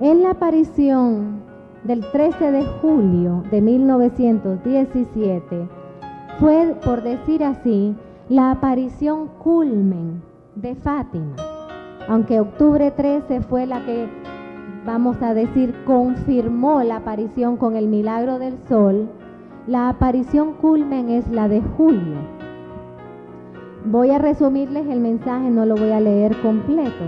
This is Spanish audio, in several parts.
En la aparición del 13 de julio de 1917 fue, por decir así, la aparición culmen de Fátima. Aunque octubre 13 fue la que, vamos a decir, confirmó la aparición con el milagro del sol, la aparición culmen es la de julio. Voy a resumirles el mensaje, no lo voy a leer completo.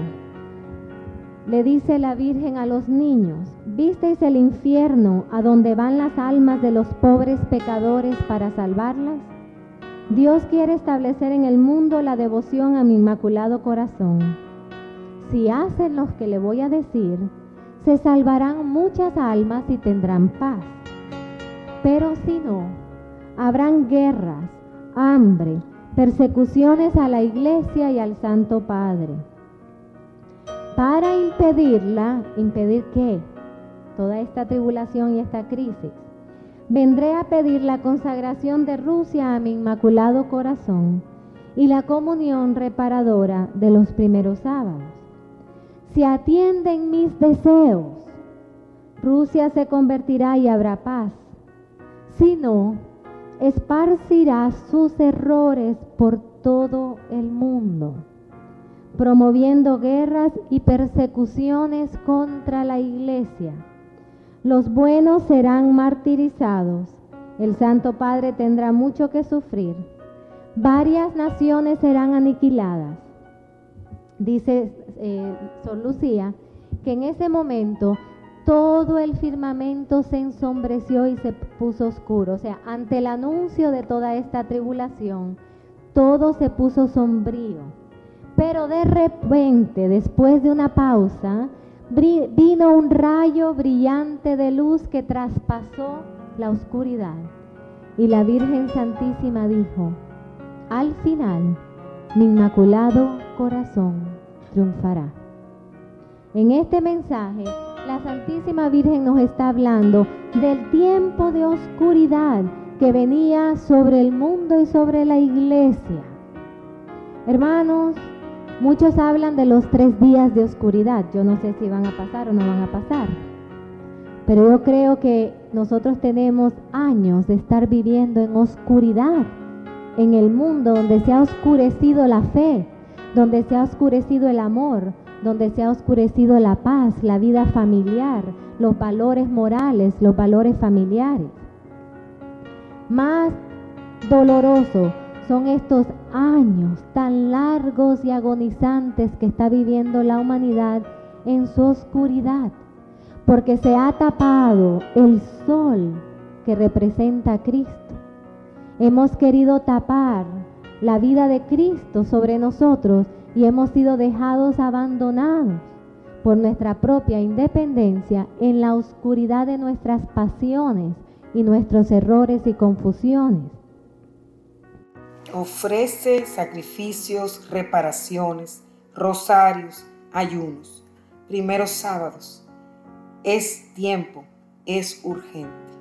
Le dice la Virgen a los niños, ¿visteis el infierno a donde van las almas de los pobres pecadores para salvarlas? Dios quiere establecer en el mundo la devoción a mi inmaculado corazón. Si hacen los que le voy a decir, se salvarán muchas almas y tendrán paz. Pero si no, habrán guerras, hambre, persecuciones a la iglesia y al Santo Padre para impedirla, impedir qué? Toda esta tribulación y esta crisis. Vendré a pedir la consagración de Rusia a mi inmaculado corazón y la comunión reparadora de los primeros sábados. Si atienden mis deseos, Rusia se convertirá y habrá paz. Si no, esparcirá sus errores por todo el mundo promoviendo guerras y persecuciones contra la iglesia. Los buenos serán martirizados. El Santo Padre tendrá mucho que sufrir. Varias naciones serán aniquiladas. Dice eh, Sor Lucía que en ese momento todo el firmamento se ensombreció y se puso oscuro. O sea, ante el anuncio de toda esta tribulación, todo se puso sombrío pero de repente, después de una pausa, vino un rayo brillante de luz que traspasó la oscuridad. Y la Virgen Santísima dijo, al final, mi inmaculado corazón triunfará. En este mensaje, la Santísima Virgen nos está hablando del tiempo de oscuridad que venía sobre el mundo y sobre la iglesia. Hermanos, Muchos hablan de los tres días de oscuridad. Yo no sé si van a pasar o no van a pasar. Pero yo creo que nosotros tenemos años de estar viviendo en oscuridad en el mundo donde se ha oscurecido la fe, donde se ha oscurecido el amor, donde se ha oscurecido la paz, la vida familiar, los valores morales, los valores familiares. Más doloroso son estos años tan largos y agonizantes que está viviendo la humanidad en su oscuridad, porque se ha tapado el sol que representa a Cristo. Hemos querido tapar la vida de Cristo sobre nosotros y hemos sido dejados abandonados por nuestra propia independencia en la oscuridad de nuestras pasiones y nuestros errores y confusiones ofrece sacrificios, reparaciones, rosarios, ayunos, primeros sábados. Es tiempo, es urgente.